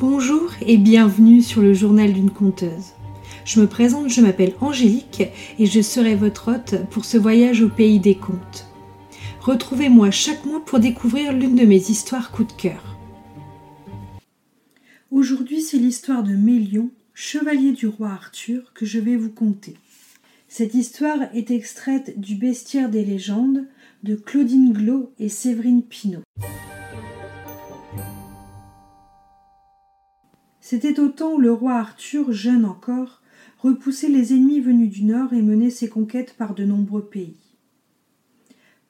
Bonjour et bienvenue sur le journal d'une conteuse. Je me présente, je m'appelle Angélique et je serai votre hôte pour ce voyage au pays des contes. Retrouvez-moi chaque mois pour découvrir l'une de mes histoires coup de cœur. Aujourd'hui, c'est l'histoire de Mélion, chevalier du roi Arthur, que je vais vous conter. Cette histoire est extraite du Bestiaire des légendes de Claudine Glos et Séverine Pinault. C'était au temps où le roi Arthur, jeune encore, repoussait les ennemis venus du nord et menait ses conquêtes par de nombreux pays.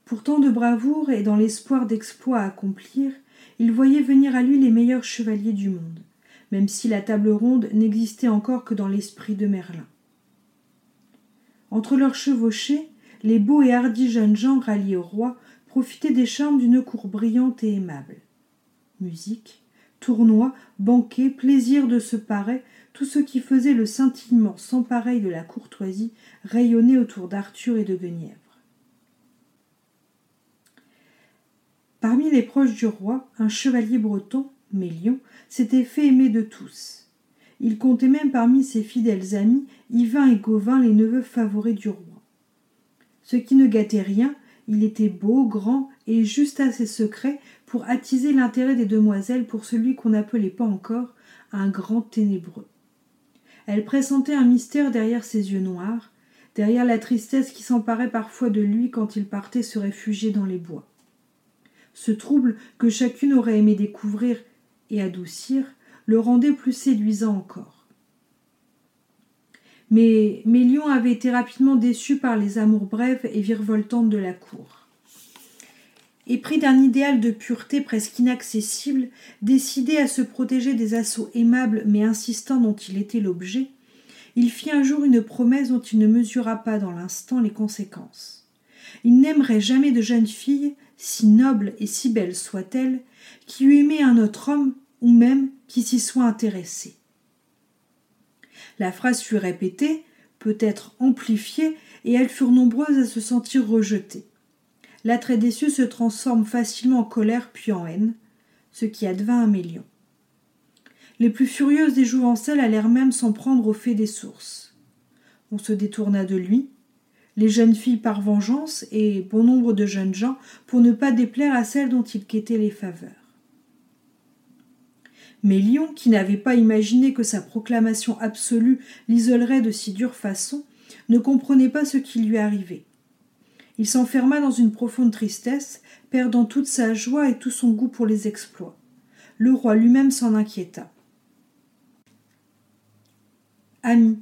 Pour tant de bravoure et dans l'espoir d'exploits à accomplir, il voyait venir à lui les meilleurs chevaliers du monde, même si la table ronde n'existait encore que dans l'esprit de Merlin. Entre leurs chevauchés, les beaux et hardis jeunes gens ralliés au roi profitaient des charmes d'une cour brillante et aimable. Musique, tournois, banquets, plaisir de se parer, tout ce qui faisait le scintillement sans pareil de la courtoisie rayonnait autour d'Arthur et de Guenièvre. Parmi les proches du roi, un chevalier breton, Mélion, s'était fait aimer de tous. Il comptait même parmi ses fidèles amis Yvain et Gauvin, les neveux favoris du roi. Ce qui ne gâtait rien, il était beau, grand et juste assez secret pour attiser l'intérêt des demoiselles pour celui qu'on n'appelait pas encore un grand ténébreux. Elle pressentait un mystère derrière ses yeux noirs, derrière la tristesse qui s'emparait parfois de lui quand il partait se réfugier dans les bois. Ce trouble que chacune aurait aimé découvrir et adoucir le rendait plus séduisant encore. Mais Mélion avait été rapidement déçu par les amours brèves et virevoltantes de la cour et pris d'un idéal de pureté presque inaccessible, décidé à se protéger des assauts aimables mais insistants dont il était l'objet, il fit un jour une promesse dont il ne mesura pas dans l'instant les conséquences. Il n'aimerait jamais de jeune fille, si noble et si belle soit-elle, qui eût aimé un autre homme, ou même qui s'y soit intéressé. La phrase fut répétée, peut-être amplifiée, et elles furent nombreuses à se sentir rejetées l'attrait déçu se transforme facilement en colère puis en haine, ce qui advint un million. Les plus furieuses des jouvencelles allèrent même s'en prendre au fait des sources. On se détourna de lui, les jeunes filles par vengeance et bon nombre de jeunes gens pour ne pas déplaire à celles dont il quêtait les faveurs. Mais Lion, qui n'avait pas imaginé que sa proclamation absolue l'isolerait de si dure façon, ne comprenait pas ce qui lui arrivait. Il s'enferma dans une profonde tristesse, perdant toute sa joie et tout son goût pour les exploits. Le roi lui-même s'en inquiéta. Ami,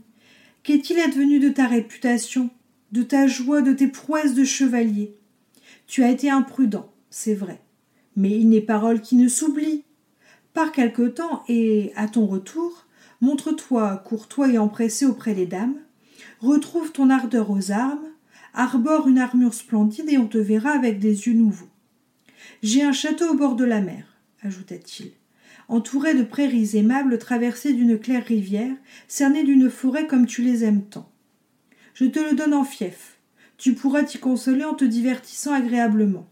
qu'est-il advenu de ta réputation, de ta joie, de tes prouesses de chevalier? Tu as été imprudent, c'est vrai, mais il n'est parole qui ne s'oublie. Par quelque temps, et à ton retour, montre-toi courtois et empressé auprès des dames, retrouve ton ardeur aux armes, arbore une armure splendide et on te verra avec des yeux nouveaux. J'ai un château au bord de la mer, ajouta-t-il, entouré de prairies aimables traversées d'une claire rivière, cerné d'une forêt comme tu les aimes tant. Je te le donne en fief. Tu pourras t'y consoler en te divertissant agréablement.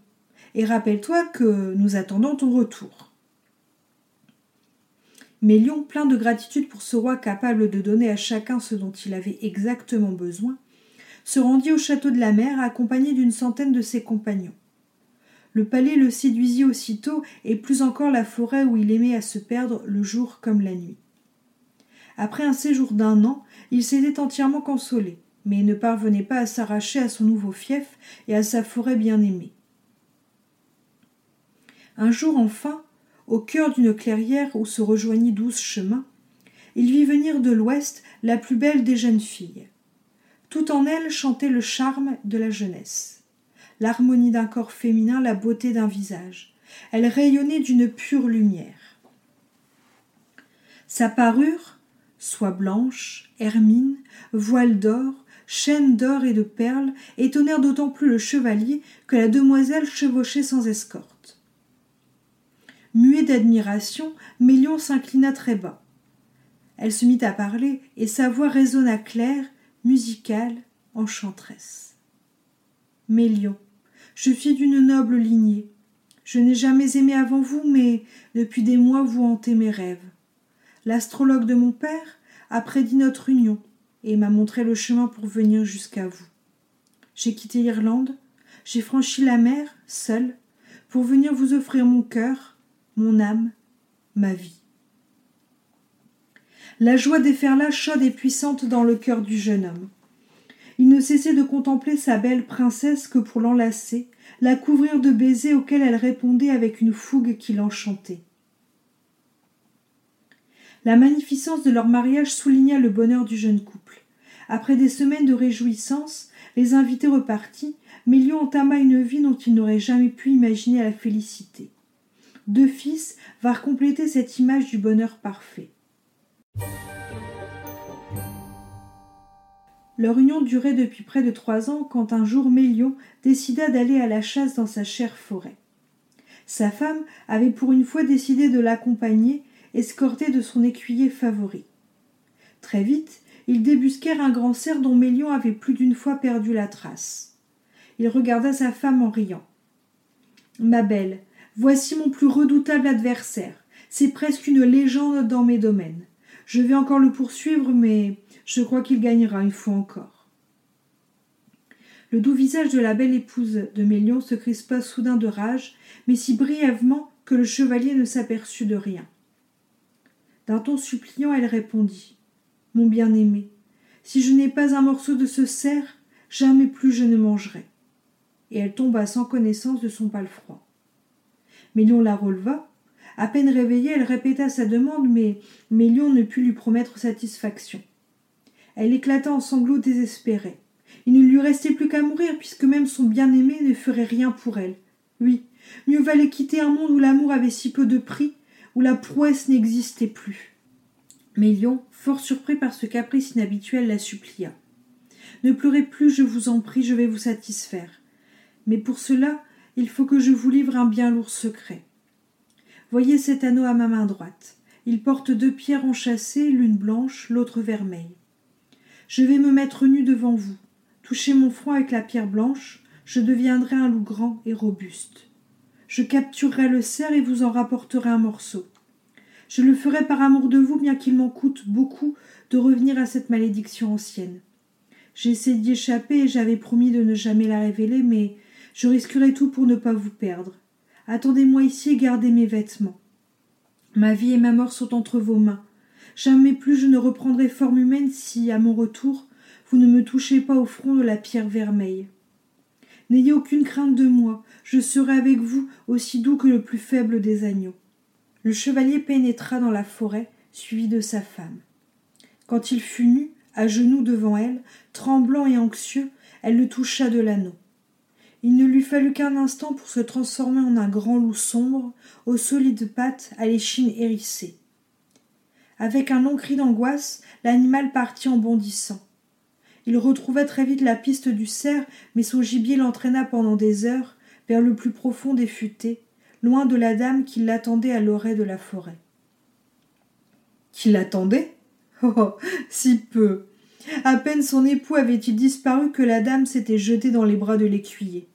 Et rappelle-toi que nous attendons ton retour. Mélion, plein de gratitude pour ce roi capable de donner à chacun ce dont il avait exactement besoin, se rendit au château de la mer accompagné d'une centaine de ses compagnons. Le palais le séduisit aussitôt, et plus encore la forêt où il aimait à se perdre le jour comme la nuit. Après un séjour d'un an, il s'était entièrement consolé, mais ne parvenait pas à s'arracher à son nouveau fief et à sa forêt bien-aimée. Un jour enfin, au cœur d'une clairière où se rejoignit douze chemins, il vit venir de l'ouest la plus belle des jeunes filles. Tout en elle chantait le charme de la jeunesse, l'harmonie d'un corps féminin, la beauté d'un visage. Elle rayonnait d'une pure lumière. Sa parure, soie blanche, hermine, voile d'or, chaîne d'or et de perles, étonnèrent d'autant plus le chevalier que la demoiselle chevauchait sans escorte. Muet d'admiration, Mélion s'inclina très bas. Elle se mit à parler, et sa voix résonna claire musicale, enchanteresse. Mélion, je suis d'une noble lignée. Je n'ai jamais aimé avant vous, mais depuis des mois vous hantez mes rêves. L'astrologue de mon père a prédit notre union et m'a montré le chemin pour venir jusqu'à vous. J'ai quitté l'Irlande, j'ai franchi la mer, seule, pour venir vous offrir mon cœur, mon âme, ma vie. La joie déferla chaude et puissante dans le cœur du jeune homme. Il ne cessait de contempler sa belle princesse que pour l'enlacer, la couvrir de baisers auxquels elle répondait avec une fougue qui l'enchantait. La magnificence de leur mariage souligna le bonheur du jeune couple. Après des semaines de réjouissance, les invités repartis, Mélion entama une vie dont il n'aurait jamais pu imaginer la félicité. Deux fils vinrent compléter cette image du bonheur parfait. Leur union durait depuis près de trois ans quand un jour Mélion décida d'aller à la chasse dans sa chère forêt. Sa femme avait pour une fois décidé de l'accompagner, escortée de son écuyer favori. Très vite, ils débusquèrent un grand cerf dont Mélion avait plus d'une fois perdu la trace. Il regarda sa femme en riant. Ma belle, voici mon plus redoutable adversaire. C'est presque une légende dans mes domaines. Je vais encore le poursuivre, mais je crois qu'il gagnera une fois encore. Le doux visage de la belle épouse de Mélion se crispa soudain de rage, mais si brièvement que le chevalier ne s'aperçut de rien. D'un ton suppliant, elle répondit Mon bien-aimé, si je n'ai pas un morceau de ce cerf, jamais plus je ne mangerai. Et elle tomba sans connaissance de son palefroid. Mélion la releva. À peine réveillée, elle répéta sa demande, mais Mélion ne put lui promettre satisfaction. Elle éclata en sanglots désespérés. Il ne lui restait plus qu'à mourir, puisque même son bien-aimé ne ferait rien pour elle. Oui, mieux valait quitter un monde où l'amour avait si peu de prix, où la prouesse n'existait plus. Mais fort surpris par ce caprice inhabituel, la supplia. Ne pleurez plus, je vous en prie, je vais vous satisfaire. Mais pour cela, il faut que je vous livre un bien lourd secret. Voyez cet anneau à ma main droite. Il porte deux pierres enchâssées, l'une blanche, l'autre vermeille. Je vais me mettre nu devant vous. Touchez mon front avec la pierre blanche, je deviendrai un loup grand et robuste. Je capturerai le cerf et vous en rapporterai un morceau. Je le ferai par amour de vous, bien qu'il m'en coûte beaucoup de revenir à cette malédiction ancienne. J'ai essayé d'y échapper et j'avais promis de ne jamais la révéler, mais je risquerai tout pour ne pas vous perdre. Attendez-moi ici et gardez mes vêtements. Ma vie et ma mort sont entre vos mains. Jamais plus je ne reprendrai forme humaine si, à mon retour, vous ne me touchez pas au front de la pierre vermeille. N'ayez aucune crainte de moi, je serai avec vous aussi doux que le plus faible des agneaux. Le chevalier pénétra dans la forêt, suivi de sa femme. Quand il fut nu, à genoux devant elle, tremblant et anxieux, elle le toucha de l'anneau. Il ne lui fallut qu'un instant pour se transformer en un grand loup sombre, aux solides pattes, à l'échine hérissée. Avec un long cri d'angoisse, l'animal partit en bondissant. Il retrouva très vite la piste du cerf, mais son gibier l'entraîna pendant des heures vers le plus profond des futaies, loin de la dame qui l'attendait à l'oreille de la forêt. Qui l'attendait? Oh, si peu À peine son époux avait-il disparu que la dame s'était jetée dans les bras de l'écuyer.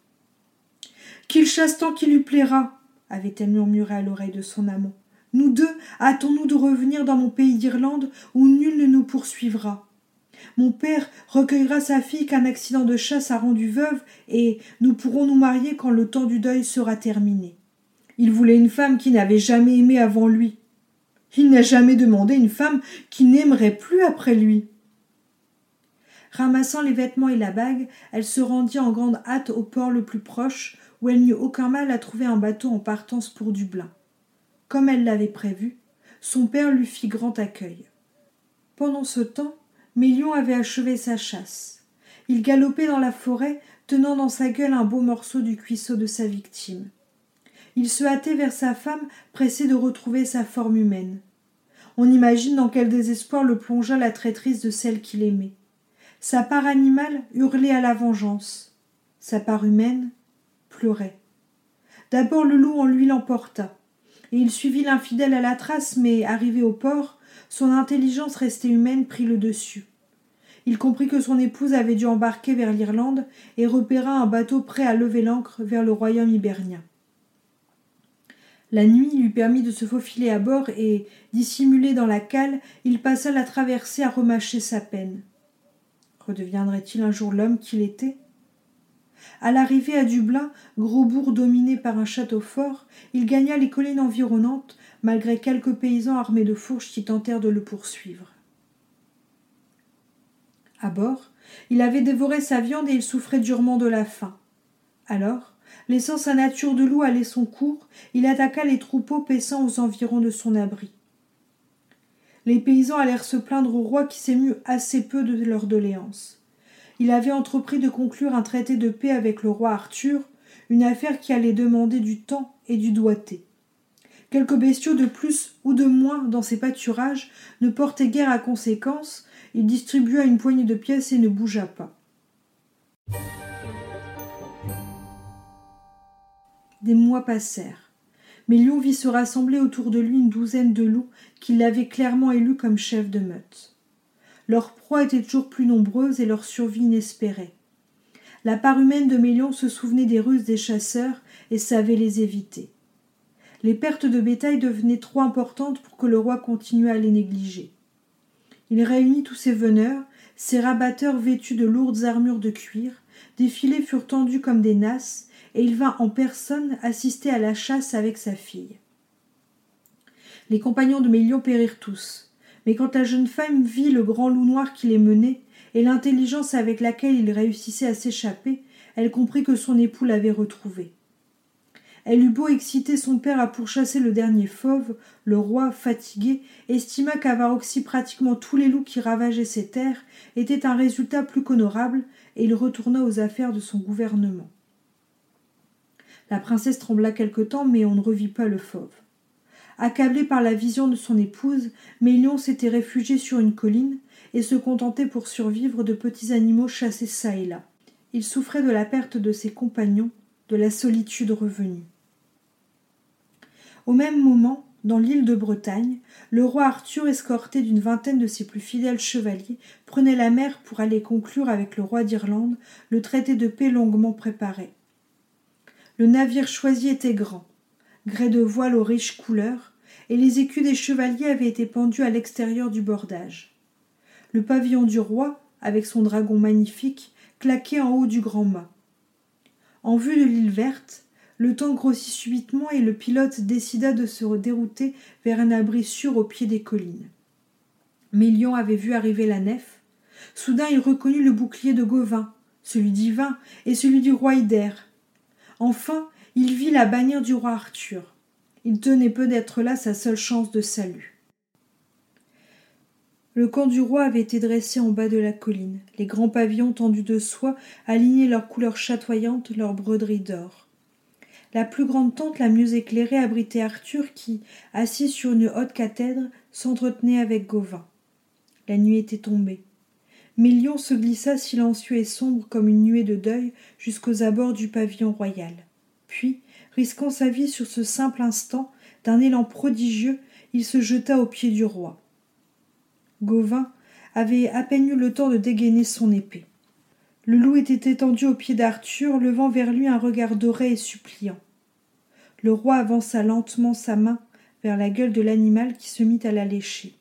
Qu'il chasse tant qu'il lui plaira avait-elle murmuré à l'oreille de son amant. Nous deux, hâtons-nous de revenir dans mon pays d'Irlande où nul ne nous poursuivra. Mon père recueillera sa fille qu'un accident de chasse a rendue veuve, et nous pourrons nous marier quand le temps du deuil sera terminé. Il voulait une femme qui n'avait jamais aimé avant lui. Il n'a jamais demandé une femme qui n'aimerait plus après lui. Ramassant les vêtements et la bague, elle se rendit en grande hâte au port le plus proche, où elle n'eut aucun mal à trouver un bateau en partance pour Dublin comme elle l'avait prévu, son père lui fit grand accueil. Pendant ce temps, Mélion avait achevé sa chasse. Il galopait dans la forêt, tenant dans sa gueule un beau morceau du cuisseau de sa victime. Il se hâtait vers sa femme, pressé de retrouver sa forme humaine. On imagine dans quel désespoir le plongea la traîtrise de celle qu'il aimait. Sa part animale hurlait à la vengeance. Sa part humaine D'abord le loup en lui l'emporta et il suivit l'infidèle à la trace, mais, arrivé au port, son intelligence restée humaine prit le dessus. Il comprit que son épouse avait dû embarquer vers l'Irlande et repéra un bateau prêt à lever l'ancre vers le royaume ibérien. La nuit lui permit de se faufiler à bord et, dissimulé dans la cale, il passa la traversée à remâcher sa peine. Redeviendrait-il un jour l'homme qu'il était? À l'arrivée à Dublin, gros bourg dominé par un château fort, il gagna les collines environnantes, malgré quelques paysans armés de fourches qui tentèrent de le poursuivre. À bord, il avait dévoré sa viande et il souffrait durement de la faim. Alors, Laissant sa nature de loup aller son cours, il attaqua les troupeaux paissant aux environs de son abri. Les paysans allèrent se plaindre au roi qui s'émut assez peu de leur doléance. Il avait entrepris de conclure un traité de paix avec le roi Arthur, une affaire qui allait demander du temps et du doigté. Quelques bestiaux de plus ou de moins dans ses pâturages ne portaient guère à conséquence, il distribua une poignée de pièces et ne bougea pas. Des mois passèrent. Mais Lion vit se rassembler autour de lui une douzaine de loups qui l'avaient clairement élu comme chef de meute. Leurs proies étaient toujours plus nombreuses et leur survie inespérée. La part humaine de Mélion se souvenait des ruses des chasseurs et savait les éviter. Les pertes de bétail devenaient trop importantes pour que le roi continuât à les négliger. Il réunit tous ses veneurs, ses rabatteurs vêtus de lourdes armures de cuir, des filets furent tendus comme des nasses, et il vint en personne assister à la chasse avec sa fille. Les compagnons de Mélion périrent tous, mais quand la jeune femme vit le grand loup noir qui les menait, et l'intelligence avec laquelle il réussissait à s'échapper, elle comprit que son époux l'avait retrouvé. Elle eut beau exciter son père à pourchasser le dernier fauve, le roi, fatigué, estima qu'avoir aussi pratiquement tous les loups qui ravageaient ses terres était un résultat plus qu'honorable, et il retourna aux affaires de son gouvernement. La princesse trembla quelque temps, mais on ne revit pas le fauve. Accablé par la vision de son épouse, Mélion s'était réfugié sur une colline et se contentait pour survivre de petits animaux chassés çà et là. Il souffrait de la perte de ses compagnons, de la solitude revenue. Au même moment, dans l'île de Bretagne, le roi Arthur, escorté d'une vingtaine de ses plus fidèles chevaliers, prenait la mer pour aller conclure avec le roi d'Irlande le traité de paix longuement préparé. Le navire choisi était grand, grès de voile aux riches couleurs, et les écus des chevaliers avaient été pendus à l'extérieur du bordage. Le pavillon du roi, avec son dragon magnifique, claquait en haut du grand mât. En vue de l'île verte, le temps grossit subitement et le pilote décida de se dérouter vers un abri sûr au pied des collines. Mélion avait vu arriver la nef. Soudain il reconnut le bouclier de Gauvin, celui d'Yvain et celui du roi Hyder. Enfin, il vit la bannière du roi Arthur. Il tenait peu d'être là sa seule chance de salut. Le camp du roi avait été dressé en bas de la colline. Les grands pavillons tendus de soie alignaient leurs couleurs chatoyantes, leurs broderies d'or. La plus grande tente, la mieux éclairée, abritait Arthur qui, assis sur une haute cathèdre, s'entretenait avec Gauvin. La nuit était tombée. Mélion se glissa silencieux et sombre comme une nuée de deuil jusqu'aux abords du pavillon royal. Puis, risquant sa vie sur ce simple instant, d'un élan prodigieux, il se jeta aux pieds du roi. Gauvin avait à peine eu le temps de dégainer son épée. Le loup était étendu aux pieds d'Arthur, levant vers lui un regard doré et suppliant. Le roi avança lentement sa main vers la gueule de l'animal qui se mit à la lécher.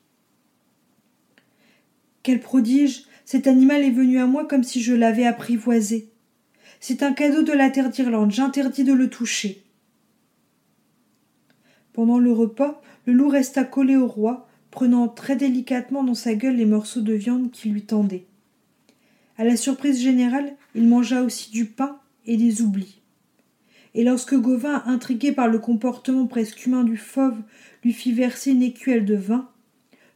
Quel prodige cet animal est venu à moi comme si je l'avais apprivoisé. C'est un cadeau de la terre d'Irlande, j'interdis de le toucher. Pendant le repas, le loup resta collé au roi, prenant très délicatement dans sa gueule les morceaux de viande qui lui tendaient. À la surprise générale, il mangea aussi du pain et des oublis. Et lorsque Gauvin, intrigué par le comportement presque humain du fauve, lui fit verser une écuelle de vin,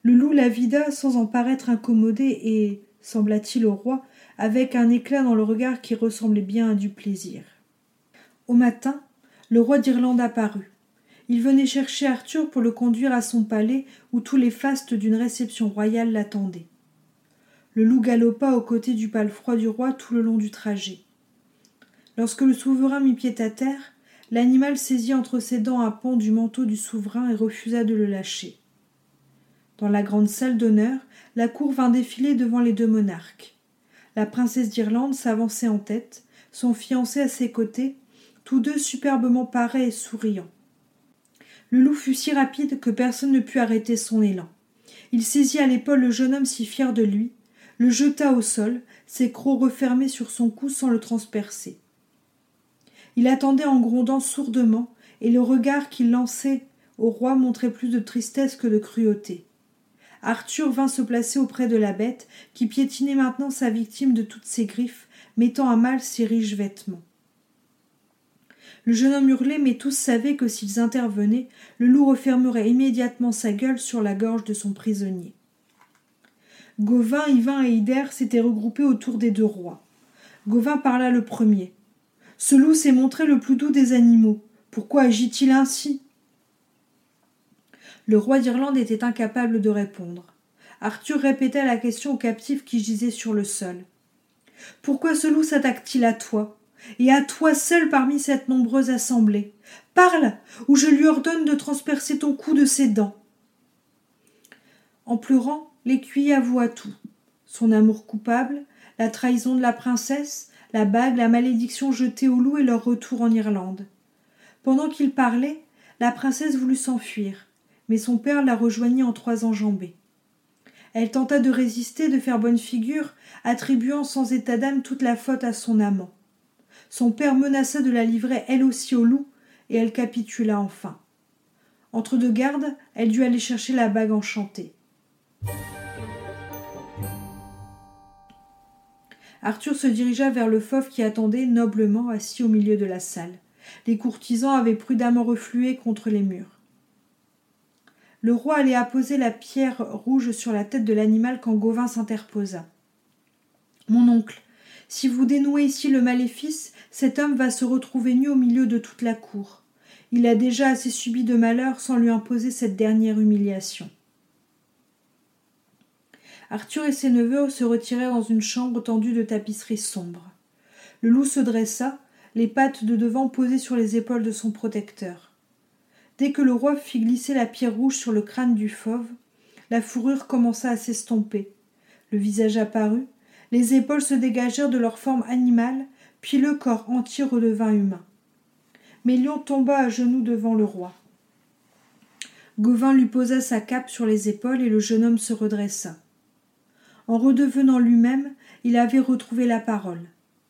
le loup la vida sans en paraître incommodé et, sembla-t-il au roi, avec un éclat dans le regard qui ressemblait bien à du plaisir. Au matin, le roi d'Irlande apparut. Il venait chercher Arthur pour le conduire à son palais où tous les fastes d'une réception royale l'attendaient. Le loup galopa aux côtés du palefroid du roi tout le long du trajet. Lorsque le souverain mit pied à terre, l'animal saisit entre ses dents un pan du manteau du souverain et refusa de le lâcher. Dans la grande salle d'honneur, la cour vint défiler devant les deux monarques. La princesse d'Irlande s'avançait en tête, son fiancé à ses côtés, tous deux superbement parés et souriants. Le loup fut si rapide que personne ne put arrêter son élan. Il saisit à l'épaule le jeune homme si fier de lui, le jeta au sol, ses crocs refermés sur son cou sans le transpercer. Il attendait en grondant sourdement, et le regard qu'il lançait au roi montrait plus de tristesse que de cruauté. Arthur vint se placer auprès de la bête, qui piétinait maintenant sa victime de toutes ses griffes, mettant à mal ses riches vêtements. Le jeune homme hurlait, mais tous savaient que s'ils intervenaient, le loup refermerait immédiatement sa gueule sur la gorge de son prisonnier. Gauvin, Yvain et Hyder s'étaient regroupés autour des deux rois. Gauvin parla le premier. Ce loup s'est montré le plus doux des animaux. Pourquoi agit-il ainsi? Le roi d'Irlande était incapable de répondre. Arthur répéta la question au captif qui gisait sur le sol. Pourquoi ce loup s'attaque-t-il à toi et à toi seul parmi cette nombreuse assemblée? Parle, ou je lui ordonne de transpercer ton cou de ses dents. En pleurant, l'écuyer avoua tout son amour coupable, la trahison de la princesse, la bague, la malédiction jetée au loup et leur retour en Irlande. Pendant qu'il parlait, la princesse voulut s'enfuir, mais son père la rejoignit en trois enjambées. Elle tenta de résister, de faire bonne figure, attribuant sans état d'âme toute la faute à son amant. Son père menaça de la livrer elle aussi au loup, et elle capitula enfin. Entre deux gardes, elle dut aller chercher la bague enchantée. Arthur se dirigea vers le fauve qui attendait noblement assis au milieu de la salle. Les courtisans avaient prudemment reflué contre les murs. Le roi allait apposer la pierre rouge sur la tête de l'animal quand Gauvin s'interposa. Mon oncle, si vous dénouez ici le maléfice, cet homme va se retrouver nu au milieu de toute la cour. Il a déjà assez subi de malheur sans lui imposer cette dernière humiliation. Arthur et ses neveux se retirèrent dans une chambre tendue de tapisseries sombres. Le loup se dressa, les pattes de devant posées sur les épaules de son protecteur. Dès que le roi fit glisser la pierre rouge sur le crâne du fauve, la fourrure commença à s'estomper. Le visage apparut, les épaules se dégagèrent de leur forme animale, puis le corps entier redevint humain. Mélion tomba à genoux devant le roi. Gauvin lui posa sa cape sur les épaules et le jeune homme se redressa. En redevenant lui-même, il avait retrouvé la parole.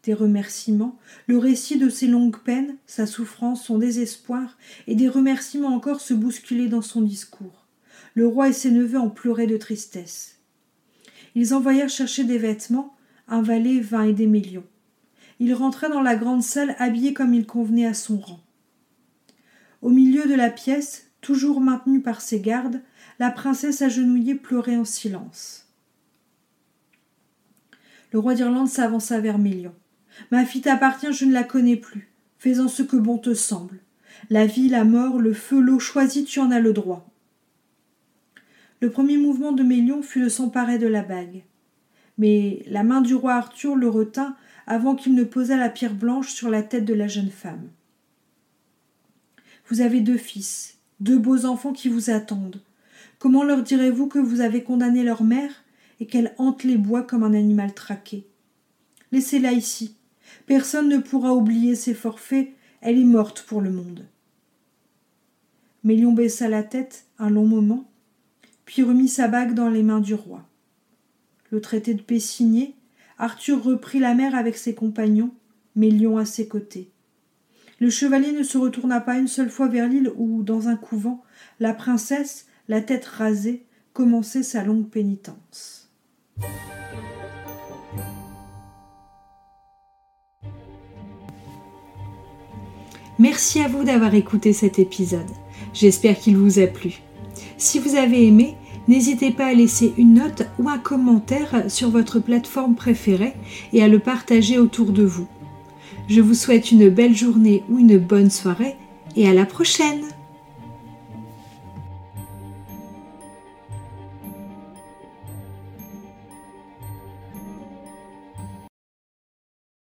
Des remerciements, le récit de ses longues peines, sa souffrance, son désespoir, et des remerciements encore se bousculaient dans son discours. Le roi et ses neveux en pleuraient de tristesse. Ils envoyèrent chercher des vêtements, un valet vint aider Mélion. Il rentra dans la grande salle habillé comme il convenait à son rang. Au milieu de la pièce, toujours maintenue par ses gardes, la princesse agenouillée pleurait en silence. Le roi d'Irlande s'avança vers Mélion. Ma fille t'appartient, je ne la connais plus. Fais-en ce que bon te semble. La vie, la mort, le feu, l'eau choisie, tu en as le droit. Le premier mouvement de Mélion fut de s'emparer de la bague. Mais la main du roi Arthur le retint avant qu'il ne posât la pierre blanche sur la tête de la jeune femme. Vous avez deux fils, deux beaux enfants qui vous attendent. Comment leur direz-vous que vous avez condamné leur mère et qu'elle hante les bois comme un animal traqué? Laissez-la ici. Personne ne pourra oublier ses forfaits. Elle est morte pour le monde. Mélion baissa la tête un long moment, puis remit sa bague dans les mains du roi. Le traité de paix signé, Arthur reprit la mer avec ses compagnons, Mélion à ses côtés. Le chevalier ne se retourna pas une seule fois vers l'île où, dans un couvent, la princesse, la tête rasée, commençait sa longue pénitence. Merci à vous d'avoir écouté cet épisode. J'espère qu'il vous a plu. Si vous avez aimé, N'hésitez pas à laisser une note ou un commentaire sur votre plateforme préférée et à le partager autour de vous. Je vous souhaite une belle journée ou une bonne soirée et à la prochaine